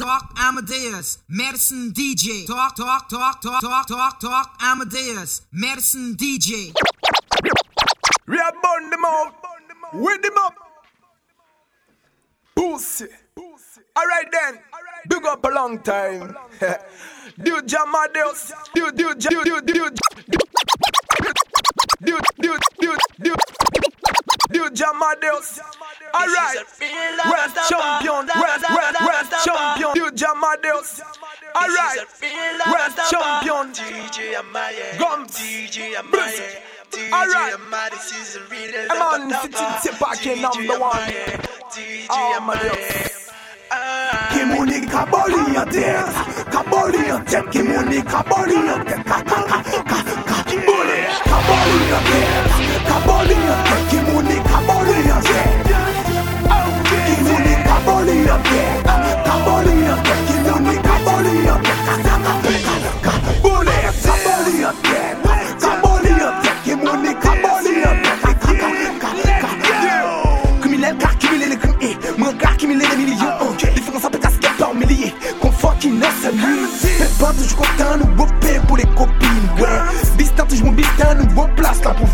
talk, Amadeus. Medicine DJ. Talk, talk, talk, talk, talk, talk, talk, Amadeus. Medicine DJ. We are burn them out. With them up. Pussy. Alright then. Big up a long time. Dude Jamadeus. Dude, dude, dude, dude, dude. Dude, dude, dude, dude. Dude Jamadeus. Alright. West champion. West, West, West champion. Dude Jamadeus. Alright. West champion. DJ Amaye. Gum. DJ Amaye. DJ Alright. Amaye. This is a real I'm on sitting Tipaki number one. DJ Oh, my. Kimuni kaboli en tête, kaboli en tête, Kimuni kaboli en tête, ka ka ka ka kaboli, kaboli en kaboli en tête, Kimuni kaboli en tête, Bebados contando o tempo de copinha Distantes mobilitando a place lá pro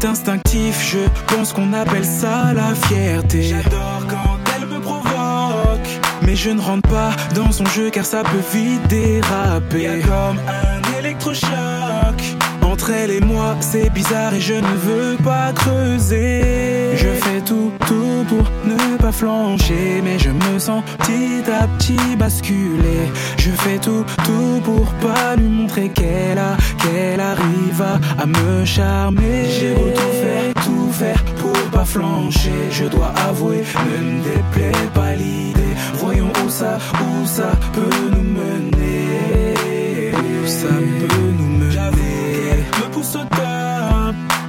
C'est instinctif, je pense qu'on appelle ça la fierté. J'adore quand elle me provoque. Mais je ne rentre pas dans son jeu car ça peut vite déraper. Comme un électrochoc entre elle et moi, c'est bizarre et je ne veux pas creuser. Je fais tout, tout pour ne pas flancher, mais je me sens petit à petit basculer. Je fais tout, tout pour pas lui montrer qu'elle a, qu'elle arrive à, à me charmer. J'ai beau tout faire, tout faire pour pas flancher. Je dois avouer, ne me déplaît pas l'idée. Voyons où ça, où ça peut nous mener. Où ça peut nous mener.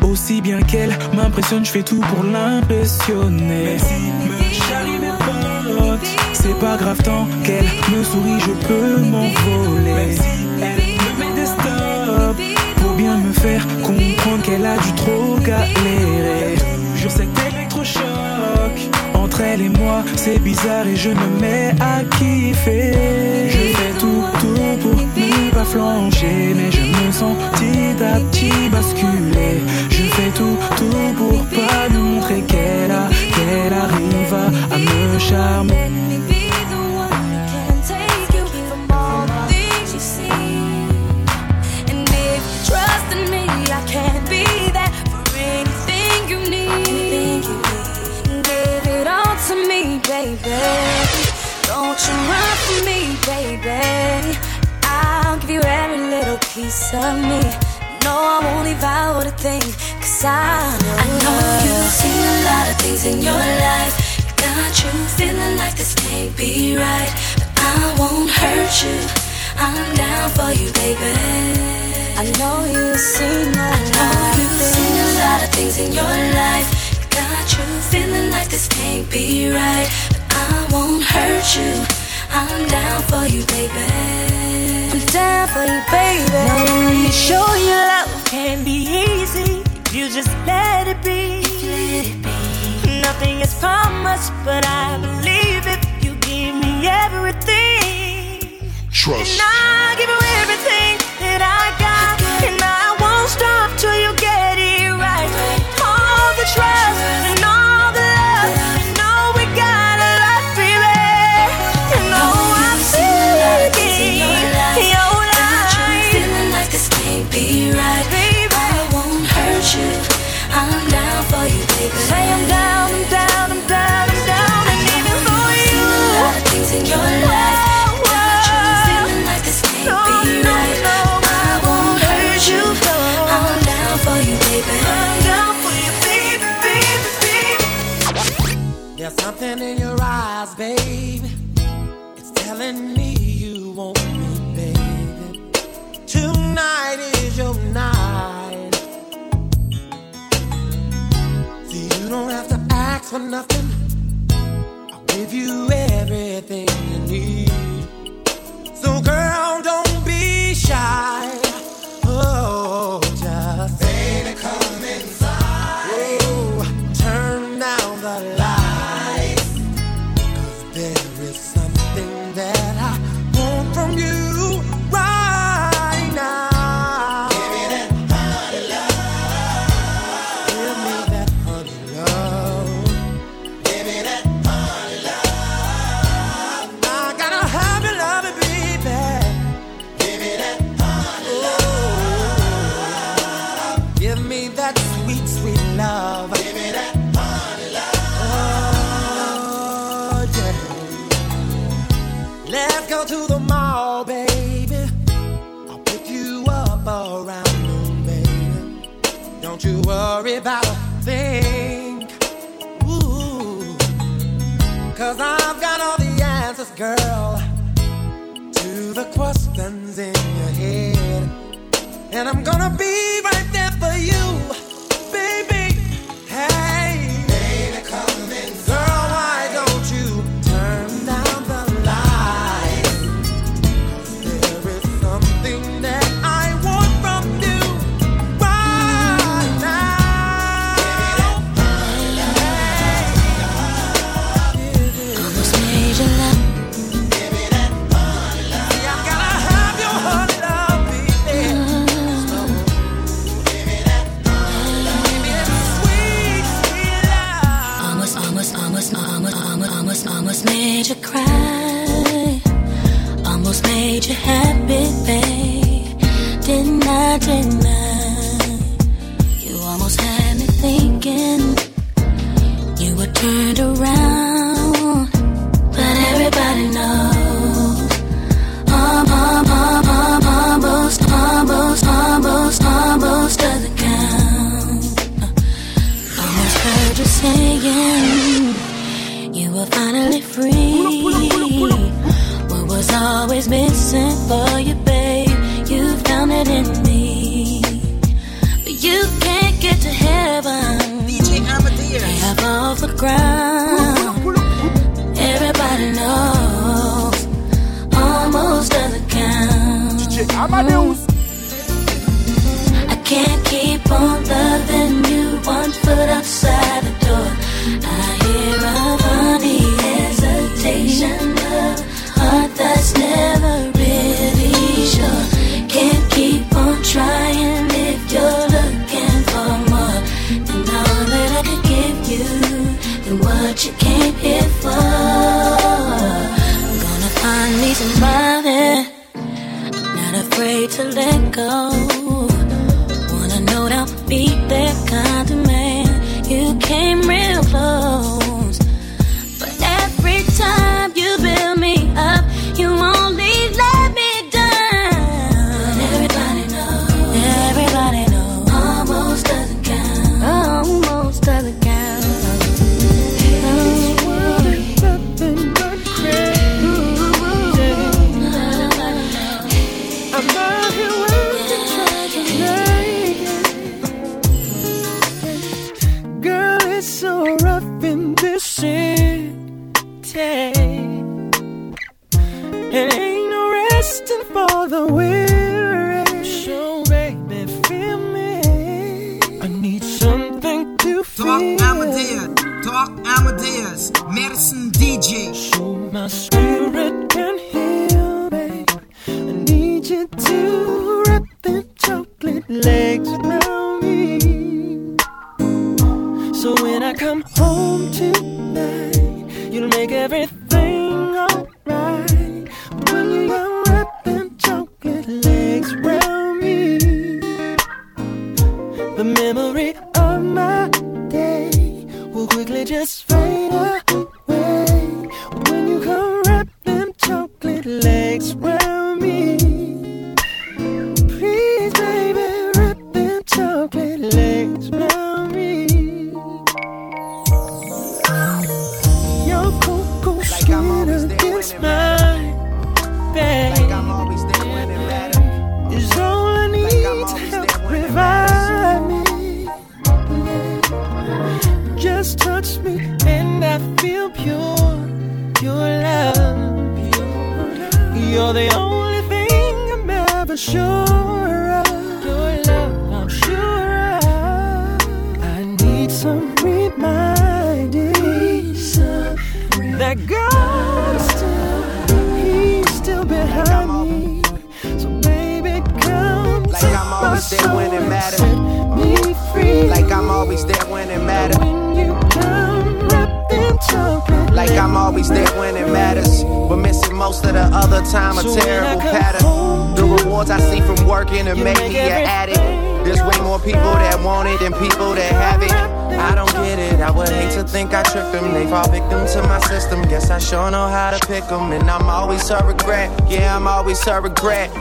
Aussi bien qu'elle m'impressionne, je fais tout pour l'impressionner. Me charrie mes potes. C'est pas grave tant qu'elle me sourit, je peux m'envoler. Même si elle me met des stops pour bien me faire comprendre qu'elle a dû trop galérer. Sur cet électrochoc, entre elle et moi, c'est bizarre et je me mets à kiffer. Je fais tout, tout pour flancher, mais je me sens petit à petit basculer. Je fais tout, tout pour pas lui montrer qu'elle a, qu'elle arrive à, me charmer. baby. Don't you run from me, baby. Give you every little piece of me. No, I won't leave out a thing, cause I know, I know you've seen a lot of things in your life. Got you feeling like this can't be right. But I won't hurt you. I'm down for you, baby. I know you've seen a lot. You've seen a lot of things in your life. Got you feeling like this can't be right. But I won't hurt you. I'm down for you, baby. I'm down for you, baby. Now let me show you love can be easy. if You just let it be. Let it be. Nothing is promised, but I believe if you give me everything. Trust. And I give you for nothing. I'll give you everything you need. So, girl, don't be shy. About a thing. Ooh. Cause I've got all the answers, girl, to the questions in your head. And I'm gonna be news. I can't keep on loving you one foot outside the door. I hear a funny hesitation of heart that's never really sure. Can't keep on trying if you're looking for more than all that I could give you. and what you came here for? I'm gonna find me somebody afraid to let go. Wanna know that I'll be that kind of man. You came real close.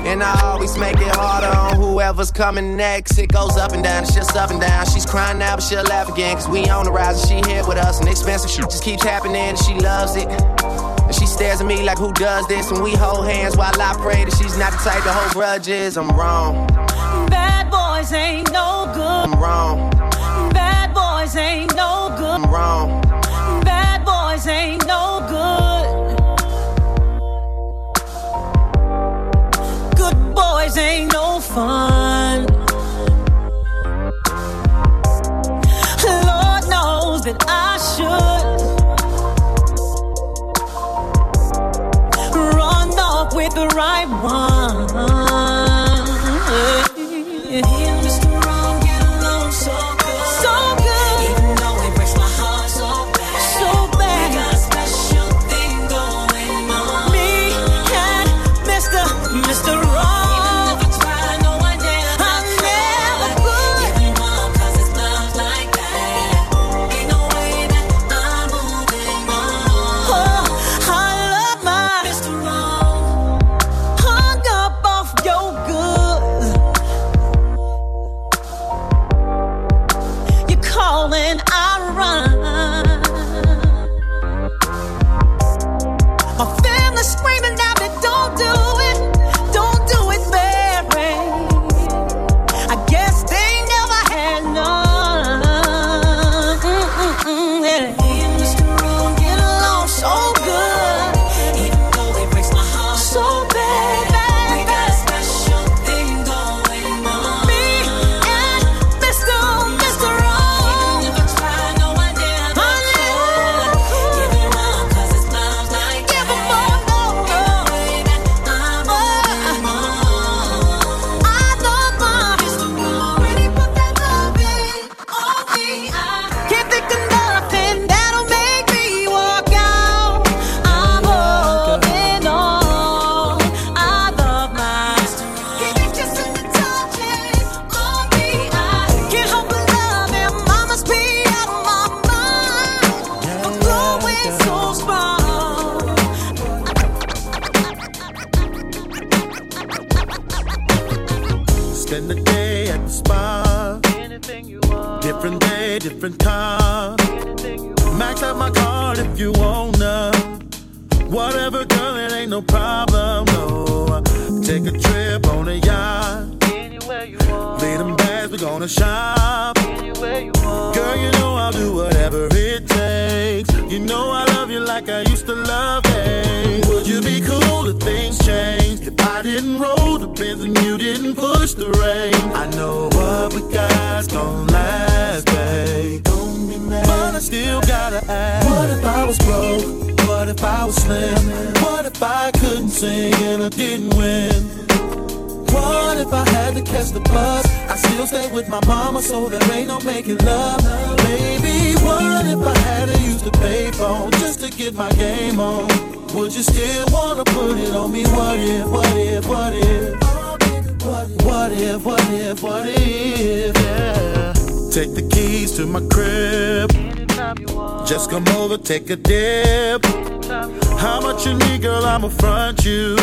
And I always make it harder on whoever's coming next. It goes up and down, it's just up and down. She's crying now, but she'll laugh again. Cause we on the rise and she here with us. And expensive shit just keeps happening and she loves it. And she stares at me like, who does this? And we hold hands while I pray that she's not the type to hold grudges. I'm wrong. Bad boys ain't no good. I'm wrong. Bad boys ain't no fun. Lord knows that I should run off with the right one. Problem, no. Take a trip on a yacht. Anywhere you want. Lead them bags, we gonna shop. Anywhere you want. Girl, you know I'll do whatever it takes. You know I love you like I used to love you. Would you be cool if things changed? If I didn't roll the Benz and you didn't push the rain. I know what we got's gonna last, babe. Don't mad. But I still gotta ask. What if I was broke? What if I was slim? What if I couldn't sing and I didn't win? What if I had to catch the bus? I still stay with my mama, so there ain't no making love. Baby, what if I had to use the payphone just to get my game on? Would you still wanna put it on me? What if, what if, what if? What if, what if, what if, yeah. Take the keys to my crib. Just come over, take a dip. How much you need, girl? I'ma front you.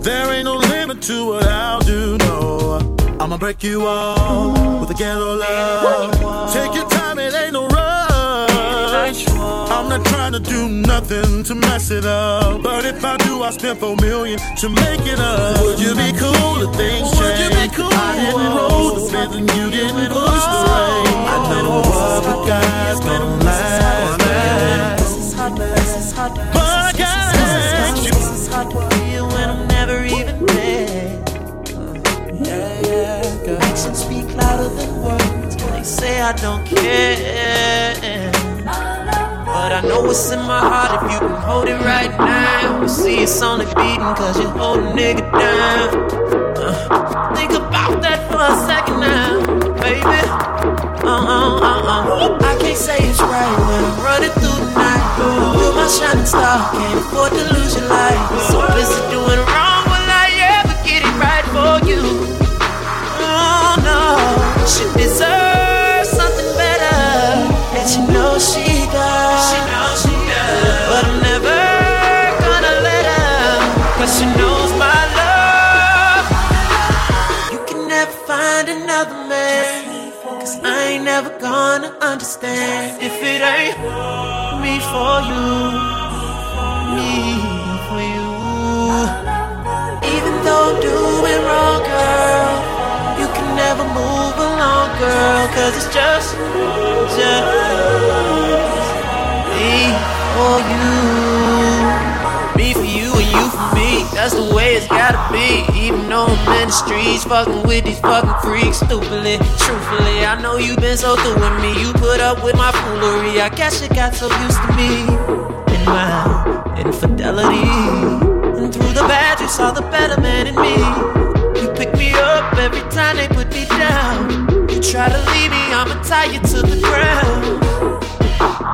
There ain't no limit to what I'll do, no. I'ma break you off with a ghetto love. Take your time, it ain't no rush. I'm not trying to do nothing to mess it up. But if I do, I spend four million to make it up. Would you be cool if things change? Would you be cool? I didn't roll the Benz and you didn't push the rain. I know what we got's gonna last. But I gotta ask you. This is hard to feel when I'm never even there. Yeah, yeah, girl. Actions speak louder than words. When they say I don't care. But I know what's in my heart if you can hold it right now. You see, it's only beating cause you hold a nigga down. Uh, think about that for a second now, baby. Uh uh uh uh. I can't say it's right when I'm running through the night. You're my shining star, can't afford to lose your light. So busy doing for you, me for you. Even though I'm doing wrong, girl, you can never move along, girl, cause it's just, just me for you. It's gotta be. Even though I'm in the streets, fucking with these fucking freaks. Stupidly, truthfully, I know you've been so through with me. You put up with my foolery. I guess you got so used to me and my infidelity. And through the bad, you saw the better man in me. You pick me up every time they put me down. You try to leave me, I'ma tie you to the ground.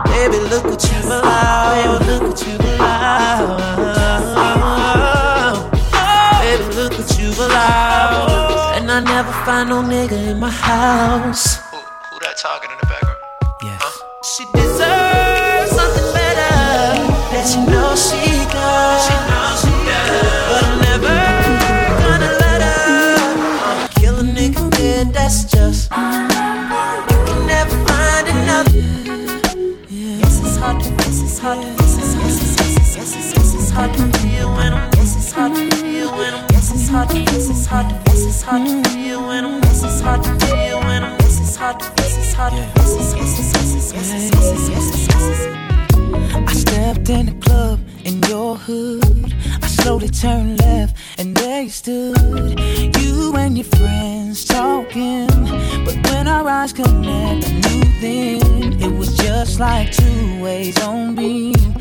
Baby, look what you've allowed. Baby, look what you've allowed. Find no nigga in my house. Who who that talking in the background? Yes. She deserves something better. That she knows she I stepped in the club in your hood. I slowly turned left, and there you stood. You and your friends talking. But when our eyes connect, I knew then it was just like two ways on beam.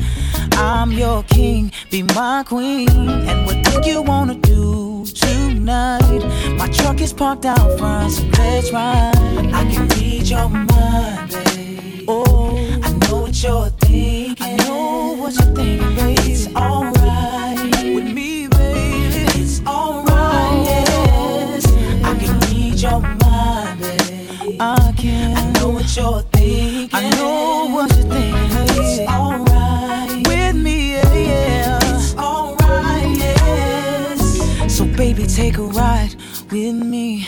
I'm your king, be my queen. And what do you wanna do tonight? My truck is parked out front, so let's ride. I can read your mind, babe. Oh, I know what you're thinking. I know what you're thinking, babe. It's alright with me, baby. It's alright, yes. I can read your mind, babe. I can. I know what you're thinking. I know what you're thinking. It's alright with me, yeah, yeah. It's alright, yes. So baby, take a ride with me,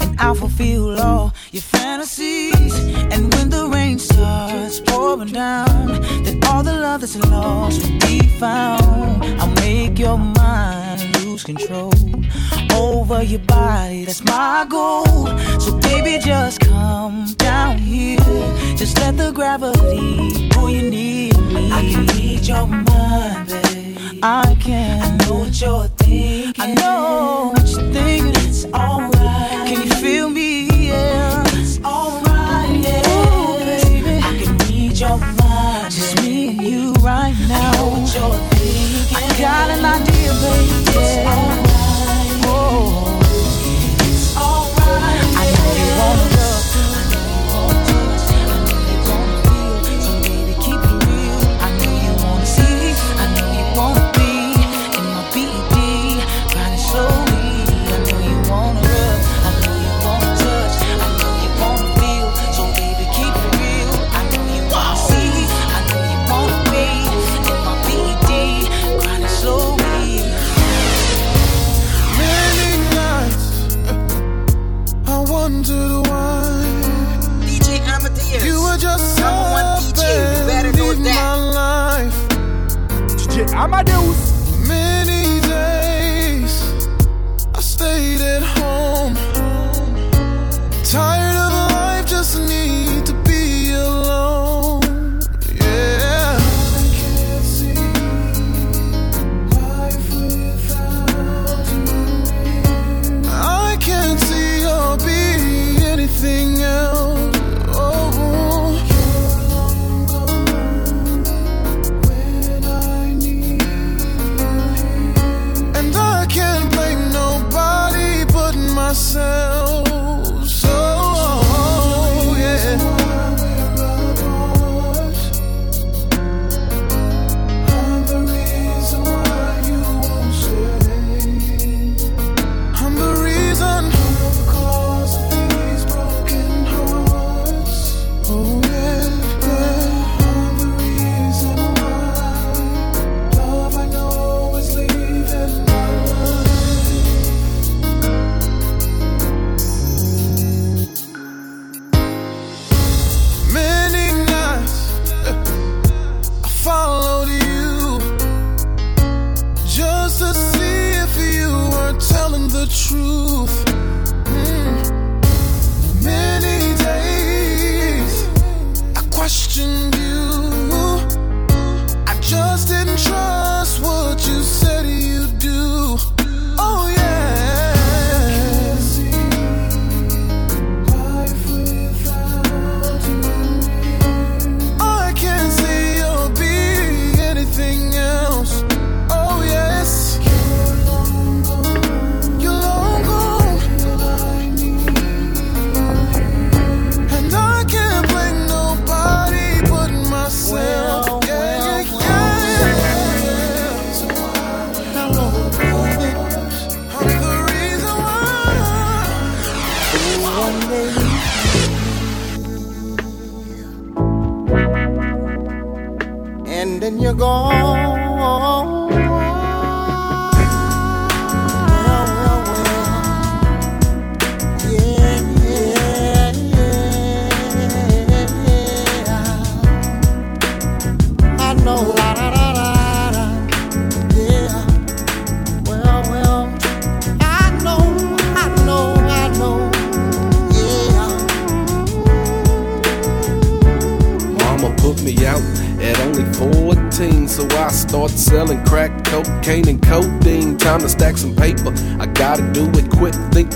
and I'll fulfill all your fantasies. And when the rain starts pouring down, then all the love that's lost will be found. I'll make your mind lose control over your body. That's my goal. So baby, just come down here. Just let the gravity pull you near me. I can read your mind, babe. I can. I know what you're thinking. I know what you're thinking. It's alright. Can you feel me? Got an idea, baby.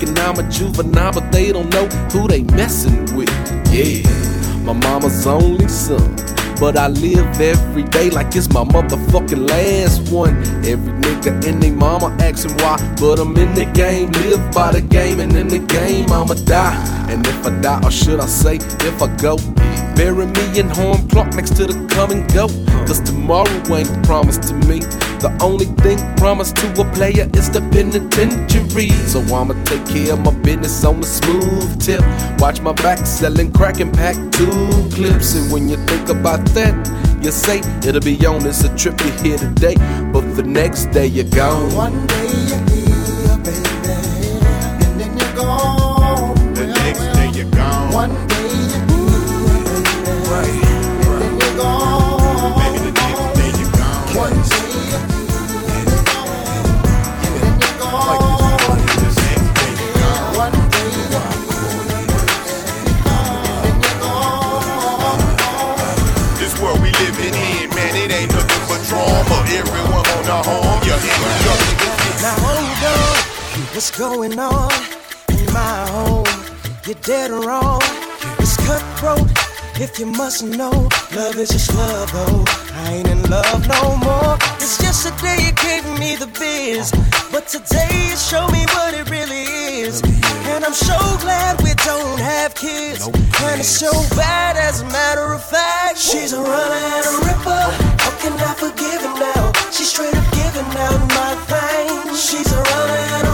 Thinking I'm a juvenile, but they don't know who they messing with. Yeah, my mama's only son. But I live every day like it's my motherfucking last one. Every nigga in they mama asking why, but I'm in the game, live by the game, and in the game I'ma die. And if I die, or should I say, if I go, bury me in home clock next to the come and go. Cause tomorrow ain't promised to me. The only thing promised to a player is the penitentiary. So I'ma take care of my business on the smooth tip. Watch my back selling crack and pack two clips. And when you think about that, you say it'll be on as a trip you here today. But the next day you're gone. One day you're here, baby, and then you're gone. The next day you're gone. One going on in my home? You're dead wrong. It's cutthroat. If you must know, love is just love, though. I ain't in love no more. It's just a day you gave me the biz, but today you show me what it really is. And I'm so glad we don't have kids. And it's so bad, as a matter of fact. She's a runner and a ripper. How can I forgive her now? She's straight up giving out my thing. She's a runner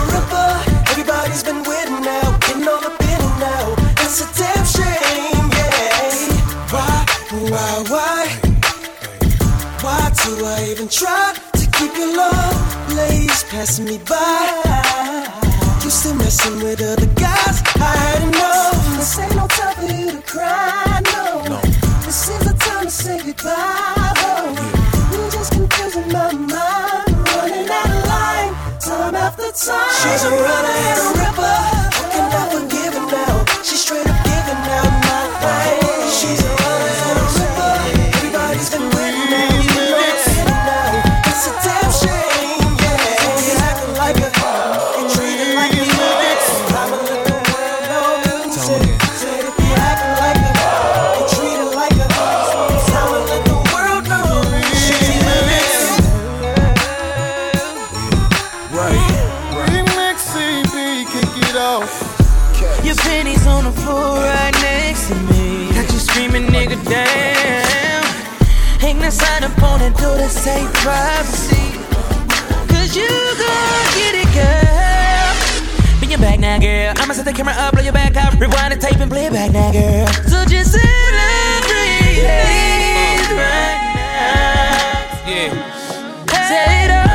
do I even try to keep your love? Ladies passing me by. You still messing with other guys? I had enough. This ain't no time for you to cry, no. no. This is the time to say goodbye, though. You just confusing my mind, running out of line, time after time. She's a runner and a ripper. Screaming, nigga, damn. Hang that sign up on the door that say privacy. Cause you gon' get it, girl. Bring your back now, girl. I'ma set the camera up, blow your back out. Rewind the tape and play it back now, girl. So just celebrate it right now. Yeah. Say it up.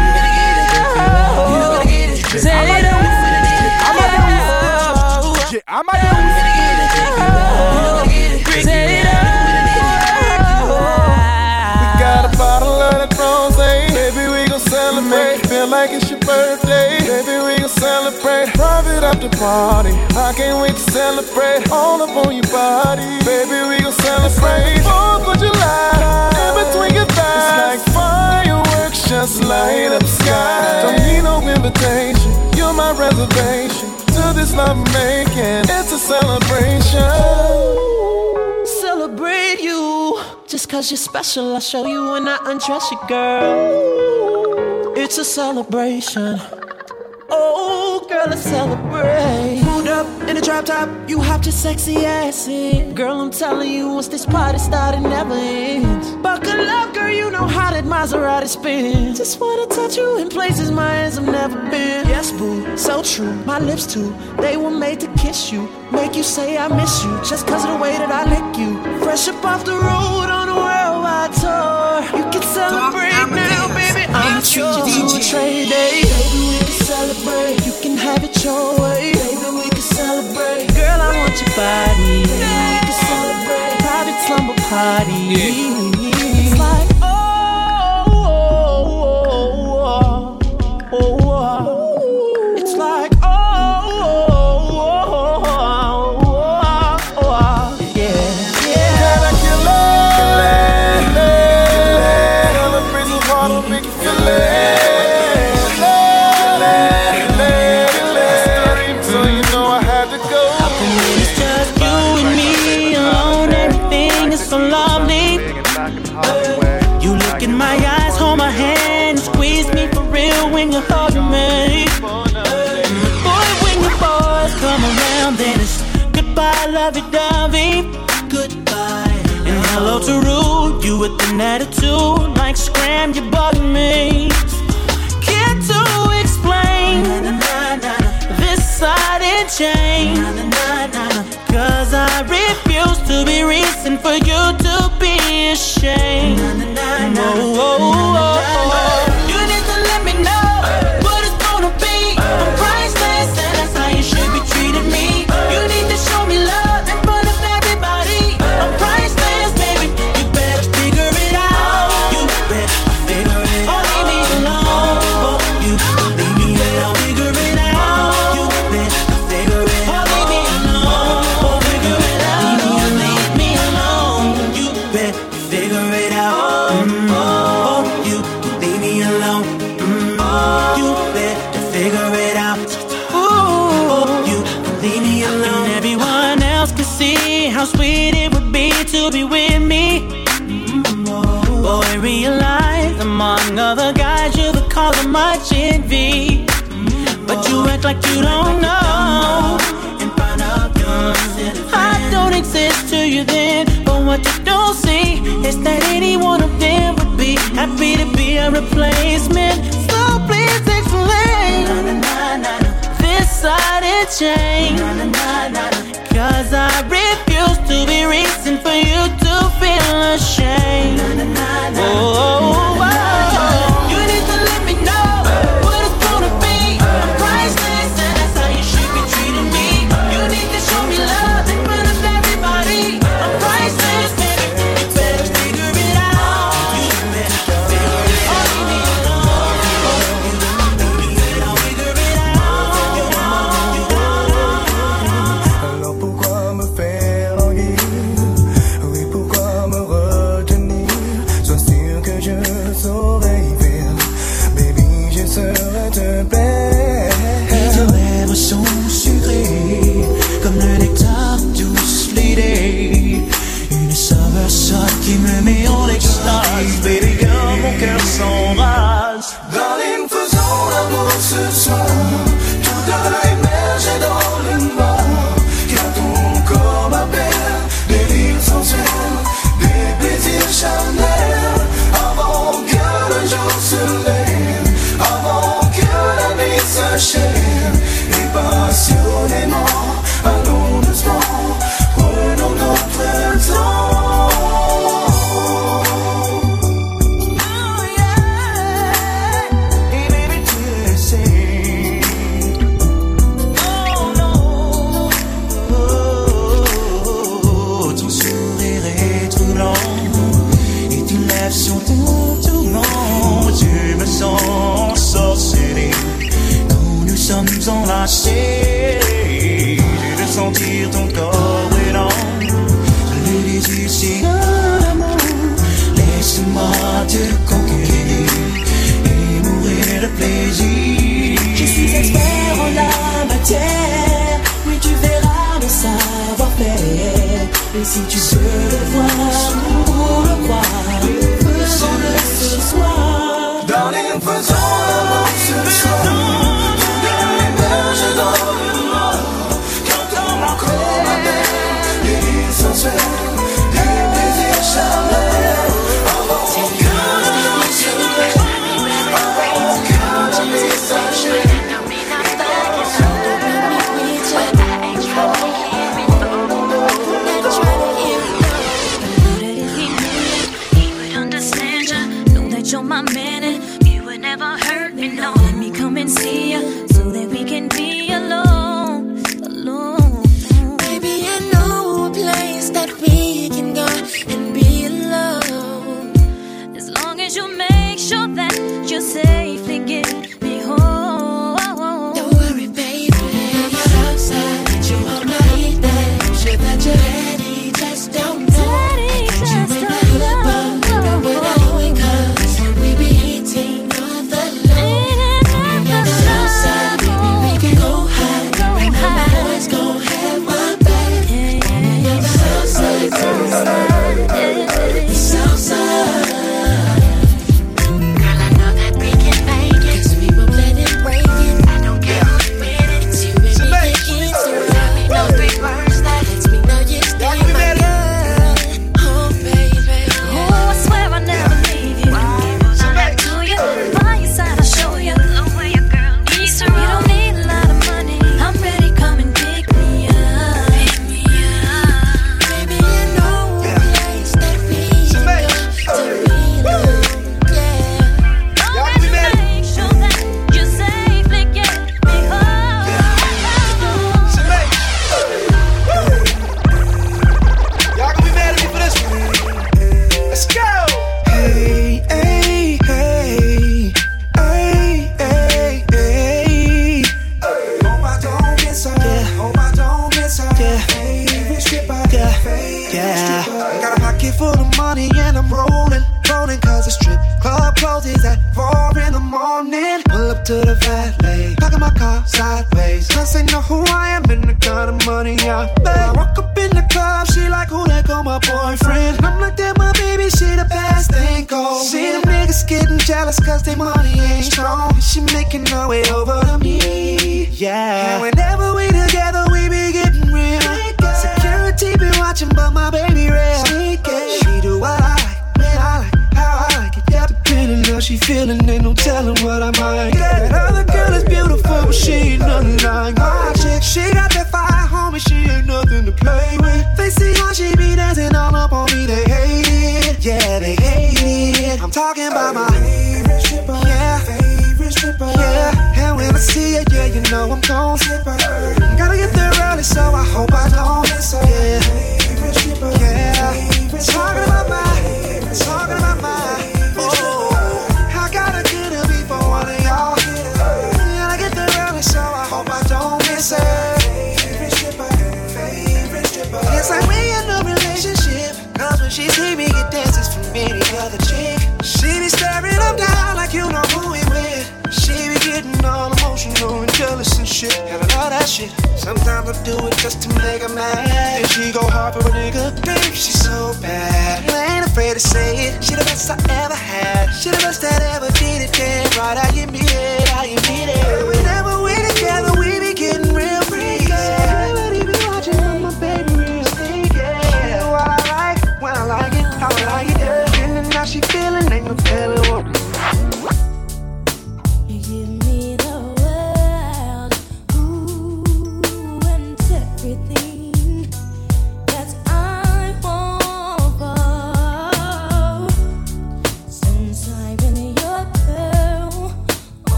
You gonna get it. Say it up. I'm Say Gon' celebrate. Private after party. I can't wait to celebrate. All up on your body. Baby, we gon' celebrate. Fourth of July. In between your thighs. It's like fireworks just light up the sky. Don't need no invitation. You're my reservation. To this love making. It's a celebration. Celebrate you. Just cause you're special, I'll show you when I undress you, girl. It's a celebration. Oh, girl, let's celebrate. Moved up in a drop top, you hopped your sexy ass in. Girl, I'm telling you, once this party started, never ends. Buckle up, girl, you know how that Maserati spins. Just wanna touch you in places my hands have never been. Yes, boo, so true. My lips too, they were made to kiss you. Make you say I miss you, just cause of the way that I lick you. Fresh up off the road on a worldwide tour. You can celebrate baby. I'm yours to a trade day. Baby, we can celebrate. You can have it your way. Baby, we can celebrate. Girl, I want your body. We can celebrate. Private slumber party. It's you Et si tu veux le voir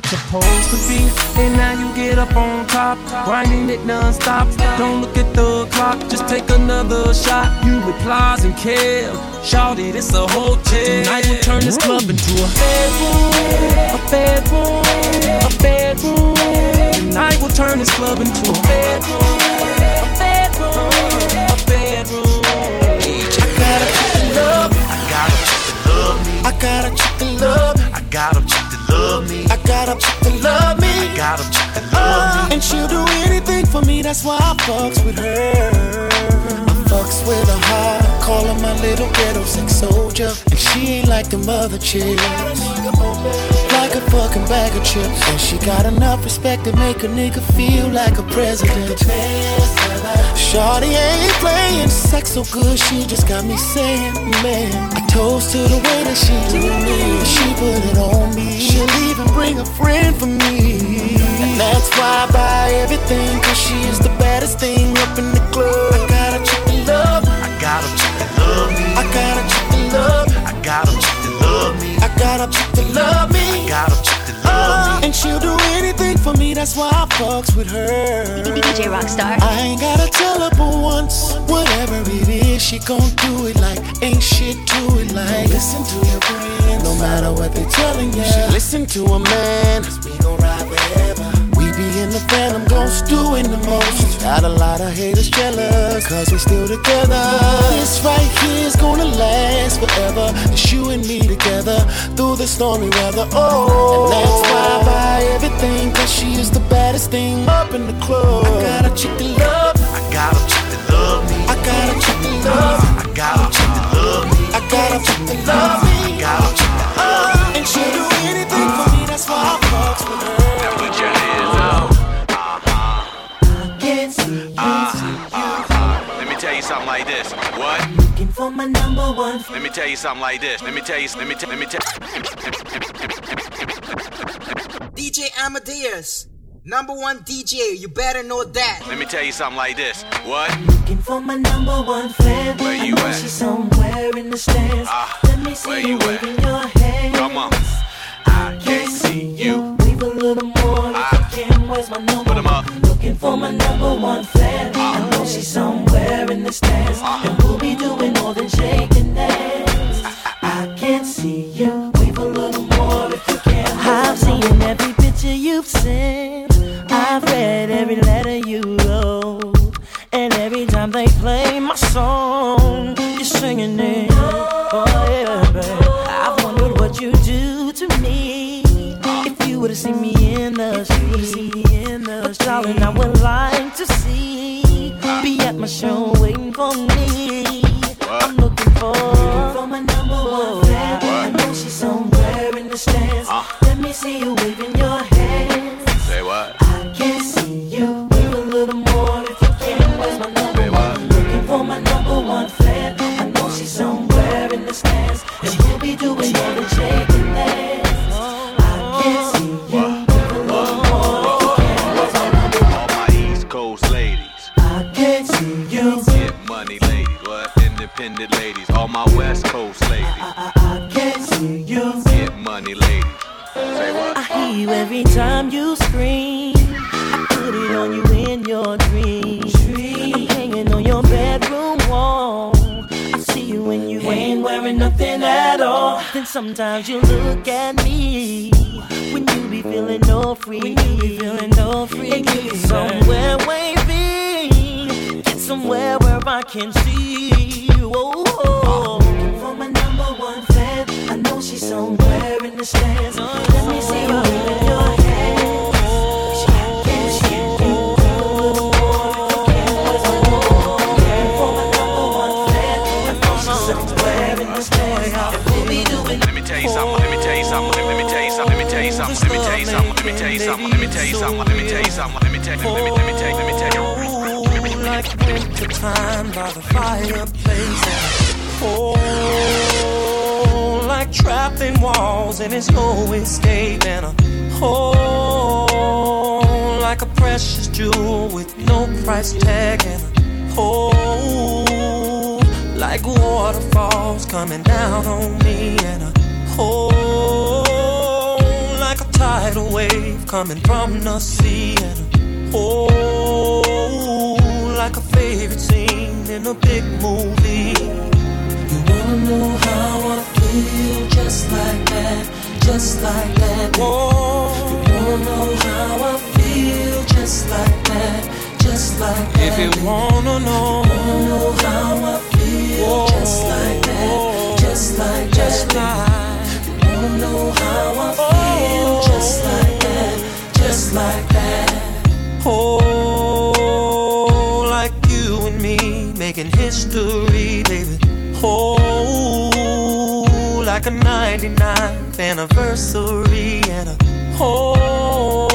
it's supposed to be. And now you get up on top, grinding it non-stop. Don't look at the clock, just take another shot. You with Plies and Kev. Shawty, this a hotel. Tonight we'll turn this club into a bedroom, a bedroom, a bedroom. Tonight we'll turn this club into a bedroom, a bedroom, a bedroom. I got a chick that love me. I got a chick that love me. Got a chick that love me. I got a chick that love uh, me. And she'll do anything for me, that's why I fucks with her. I fucks with her hard, call her my little ghetto sex soldier. And she ain't like them other chicks. A fucking bag of chips. And she got enough respect to make a nigga feel like a president. Shawty ain't playing sex so good, she just got me saying, man. I toast to the way that she do me. She put it on me. She'll even bring a friend for me. And that's why I buy everything, cause she is the baddest thing up in the club. I got a chick that love me. I got a chick that love me. I got a chick that love me. I got a chick that love me. I got a chick that love me. I got a chick that love me. Uh. And she'll do anything for me, that's why I fucks with her. DJ Rockstar. I ain't gotta tell her but once. Whatever it is, she gon' do it like ain't shit to it like. Listen to your friends, no matter what they telling you. Should listen to a man, cause we gon' ride forever. In the phantom, gon' stew in the most. Got a lot of haters jealous, cause we still together. This right here's gonna last forever. It's you and me together. through the stormy weather. Oh, and that's why I buy everything, cause she is the baddest thing up in the club. I got a chick to love. I got a chick that love me. I got a chick to love. I got a chick that love me. I got a chick to love me. I got a chick that love me. And she'll do anything for me, that's why I fucks with her. Something like this. What? Looking for my number one. Let me tell you something like this. Let me tell you. Let me. T- let me tell. DJ Amadeus, number one DJ, you better know that. Let me tell you something like this. What? Looking for my number one fan. Where you I at? she's somewhere in the stands. Ah, Let me where you you at? waving your hand. Come on. I can't see you. Wave a little more if Ah. you can. Where's my number? Put 'em up. Looking for my number one fan. She's somewhere in the stands. And we'll be doing more than shaking hands. I can't see you. Wave a little more if you can. I've seen every picture you've sent. I've read every letter you wrote. And every time they play my song, you're singing it. Oh yeah, babe. I've wondered what you do to me if you were to see me in the street. But darling, I would sometimes you look at me when you be feeling no free. When you be feeling no free. And you be somewhere waving. Get somewhere where I can see you. Oh, oh. Looking for my number one fan. I know she's somewhere in the stands. Let me see you waving your hand. Something. Let me tell you something. Let me tell you something. Let me tell you something. Let me tell you something. Let me tell you. Let me tell you. Let me tell you. Let me tell you. Oh, like winter time by the fireplace. Oh, like trapped walls and there's no escape. And a oh, like a precious jewel with no price tag. And a oh, like waterfalls coming down on me. And a oh, tidal wave coming from the sea. And Oh, like a favorite scene in a big movie. You wanna know how I feel just like that, just like that. Whoa. You wanna know how I feel just like that, just like that. If you wanna know, wanna know how I feel just like that, just like just that. like, I feel just like that, just like that. oh, like you and me making history, baby. Oh, like a 99th anniversary and a oh,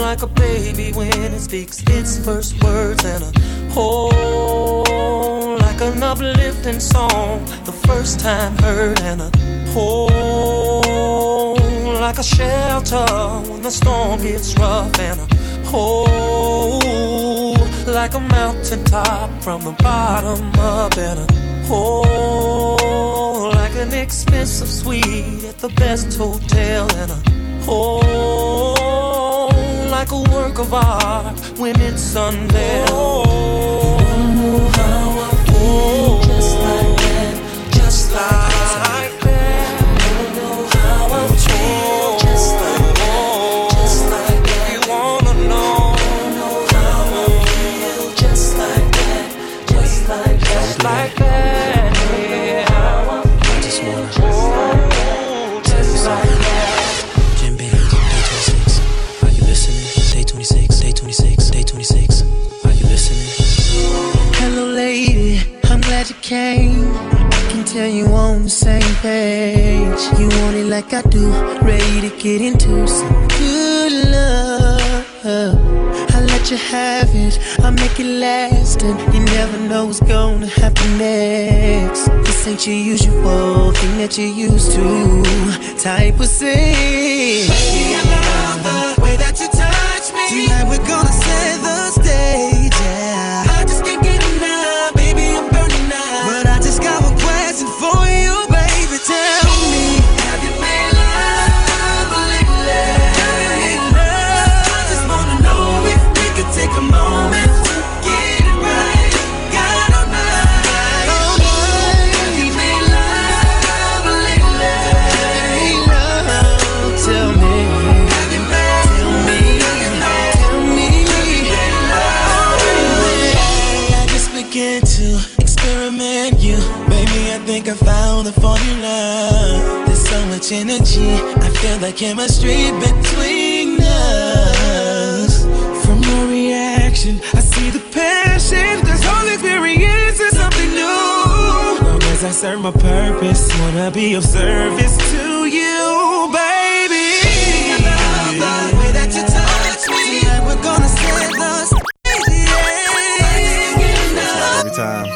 like a baby when it speaks its first words and a oh, like an uplifting song the first time heard and a oh, like a shelter when the storm gets rough and a oh, like a mountaintop from the bottom up and a oh, like an expensive suite at the best hotel and a oh, like a work of art when it's unveiled. Just like that, just like like I do, ready to get into some good love. I let you have it, I make it last, and you never know what's gonna happen next. This ain't your usual thing that you used to. Type of thing. Baby, I love the way that you touch me. Tonight we're gonna. much energy. I feel the chemistry between us. From your reaction, I see the passion. This whole experience is something new. Long as I serve my purpose, wanna be of service to you, way that you touch me. Tonight we're gonna set the. Every time.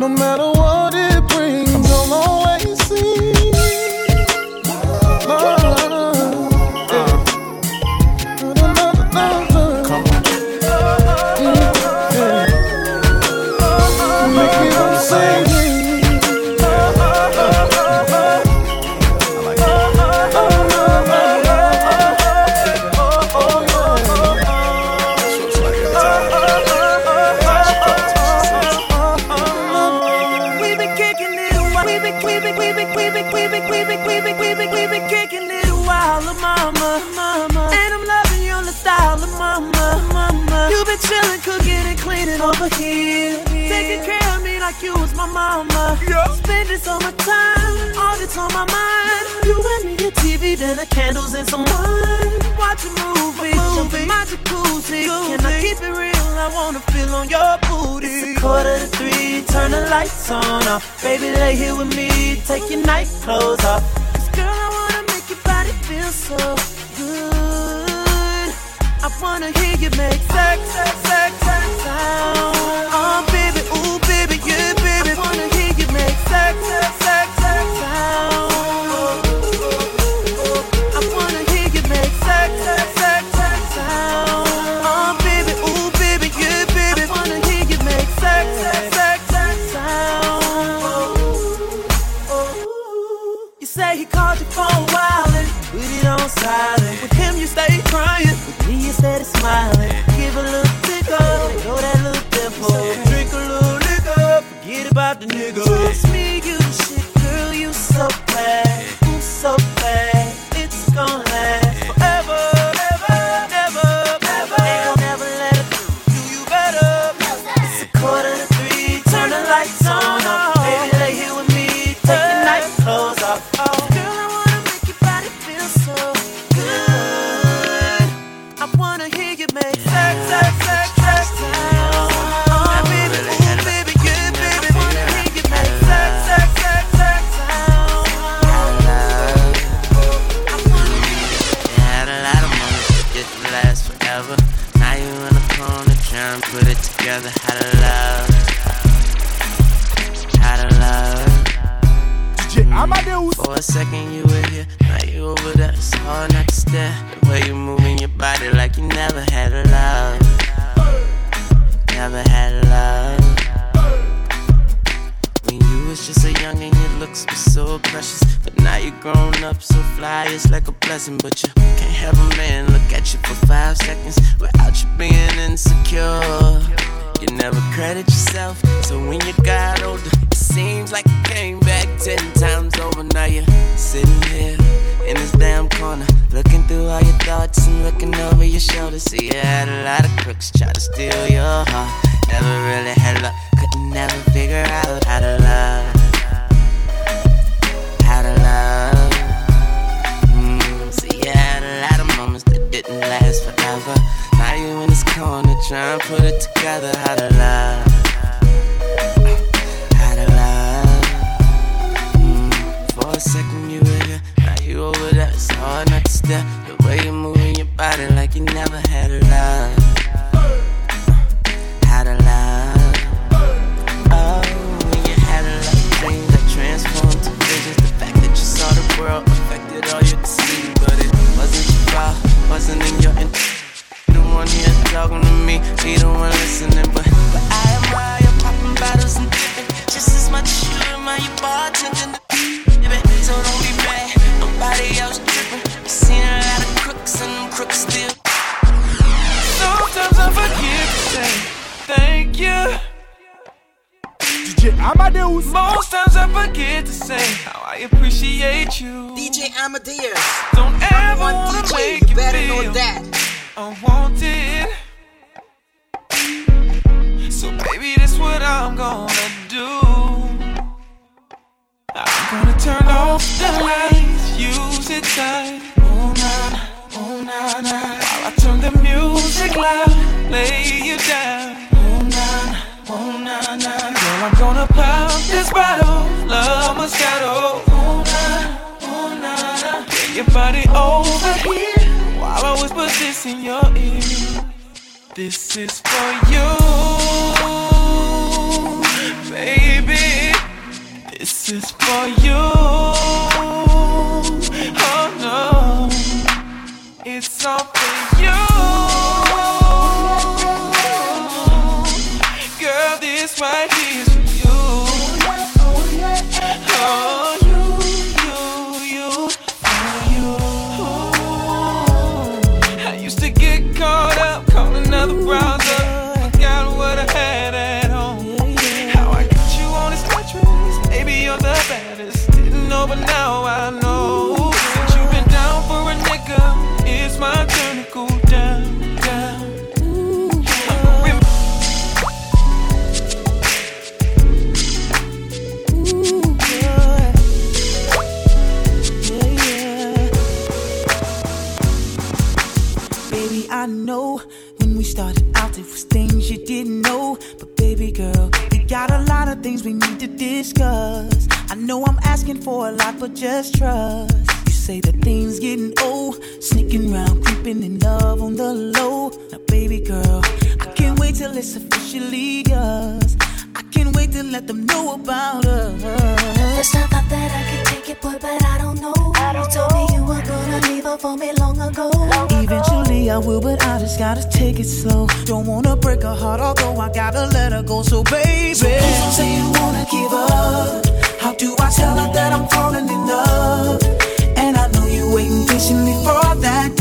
No matter what it you my mama. Yeah. Spending so much time, all that's on my mind. You and me a TV, then the candles and some wine. Watch a movie, a movie. my jacuzzi. Goofy. Can I keep it real? I wanna feel on your booty. It's a quarter to three, turn the lights on off. Baby, lay here with me, take your night clothes off. Cause girl, I wanna make your body feel so good. I wanna hear you make sex, sex, sex, sex sound. Oh, baby sex. You. DJ Amadeus. Don't ever wanna DJ, make you better know that. unwanted. So your body over here while I whisper this in your ear. This is for you, baby. This is for you. Oh no, it's all know when we started out, there was things you didn't know. But baby girl, we got a lot of things we need to discuss. I know I'm asking for a lot, but just trust. You say that things getting old, sneaking around, creeping in love on the low. Now, baby girl, I can't wait till it's officially yours. I can't wait to let them know about us. I thought that I take it, boy, but I don't know. you told me you were gonna leave her for me long ago. Eventually I will, but I just gotta take it slow. Don't wanna break her heart, although I gotta let her go. So baby, So please don't say you wanna give up. How do I tell her that I'm falling in love? And I know you're waiting patiently for that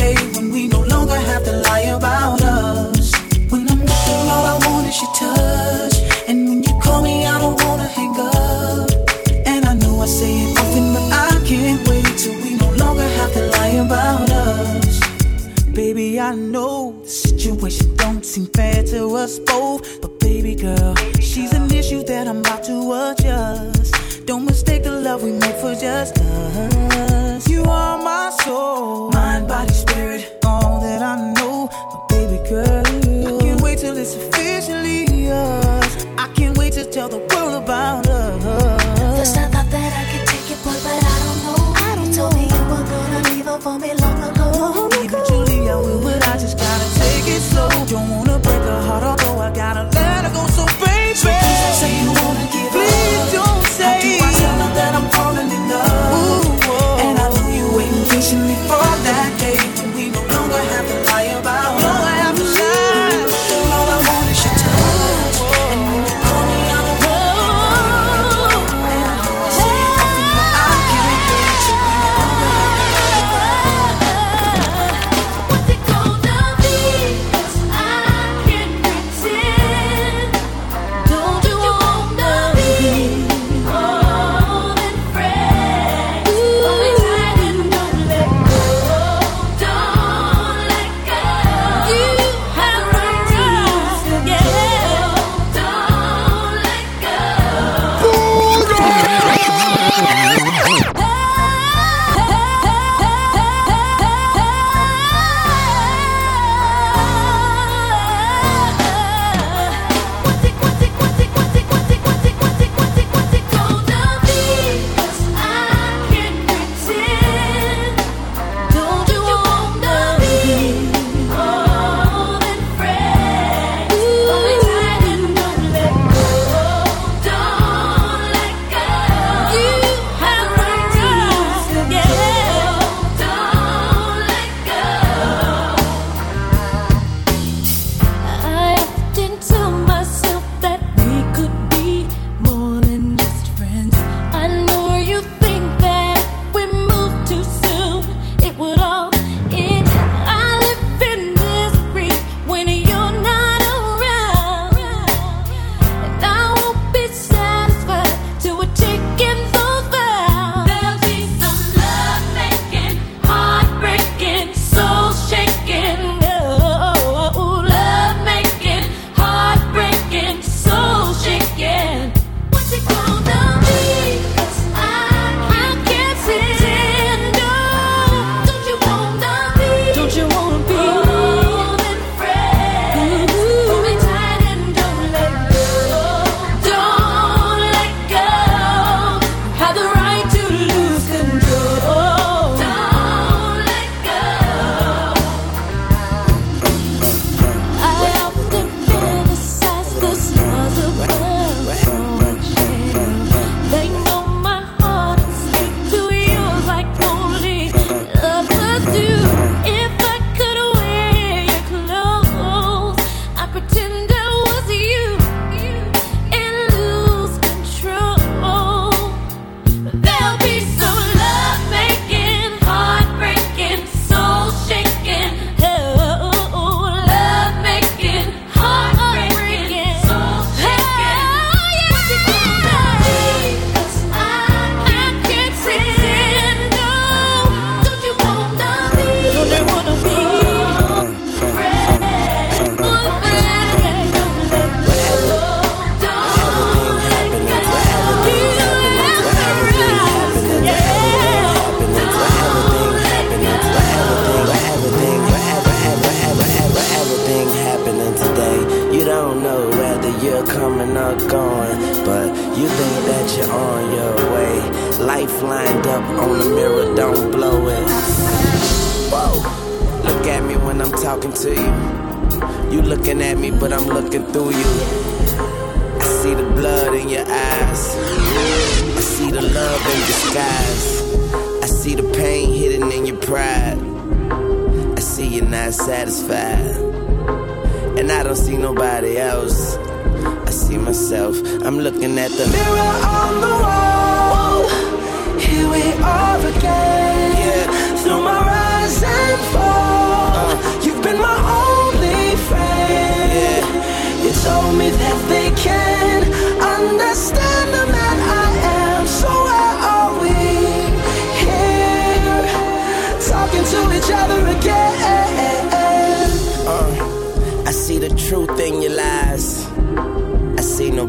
I know the situation don't seem fair to us both. But baby girl, she's an issue that I'm about to adjust. Don't mistake the love we make for just us. You are my soul, mind, body, spirit, all that I know. But baby girl, I can't wait till it's officially us. I can't wait to tell the world about us. First I thought that I could take it, boy, but I don't know. You told me you were gonna leave her for me long ago. Don't wanna break her heart,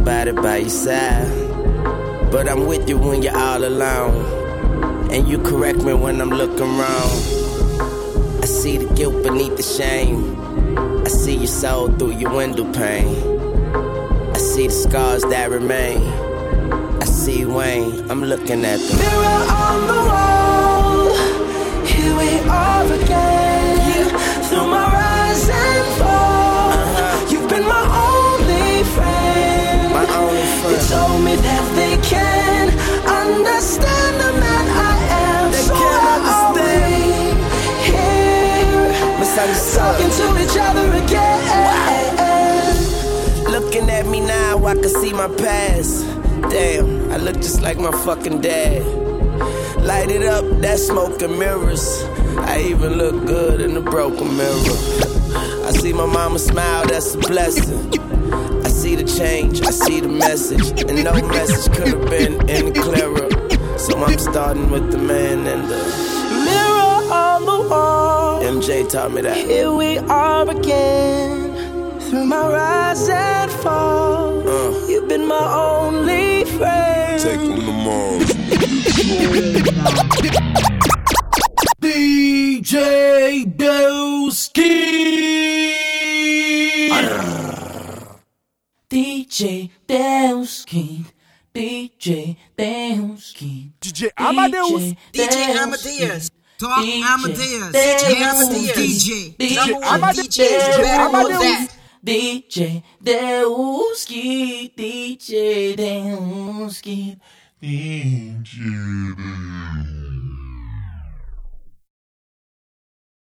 nobody by your side. But I'm with you when you're all alone. And you correct me when I'm looking wrong. I see the guilt beneath the shame. I see your soul through your window pane. I see the scars that remain. I see Wayne, I'm looking at the Mirror on the wall. Here we are again. Through my rise Only told me that they can understand the man I am. They so can where are understand. we? Here, talking to each other again. Looking at me now, I can see my past. Damn, I look just like my fucking dad. Light it up, that smoke and mirrors. I even look good in the broken mirror. I see my mama smile, that's a blessing. I see the change, I see the message. And no message could have been any clearer. So I'm starting with the man and the Mirror on the wall. MJ taught me that. Here we are again. Through my rise and fall. Uh. You've been my only friend. Take on the Mars. DJ Dowski. DJ Amadeus. DJ Amadeus. Talk DJ Amadeus. Dowski. DJ Amadeus. DJ. DJ Number one Amadeus. DJ. You better know Amadeus. that. DJ Dowski. DJ Dowski. DJ.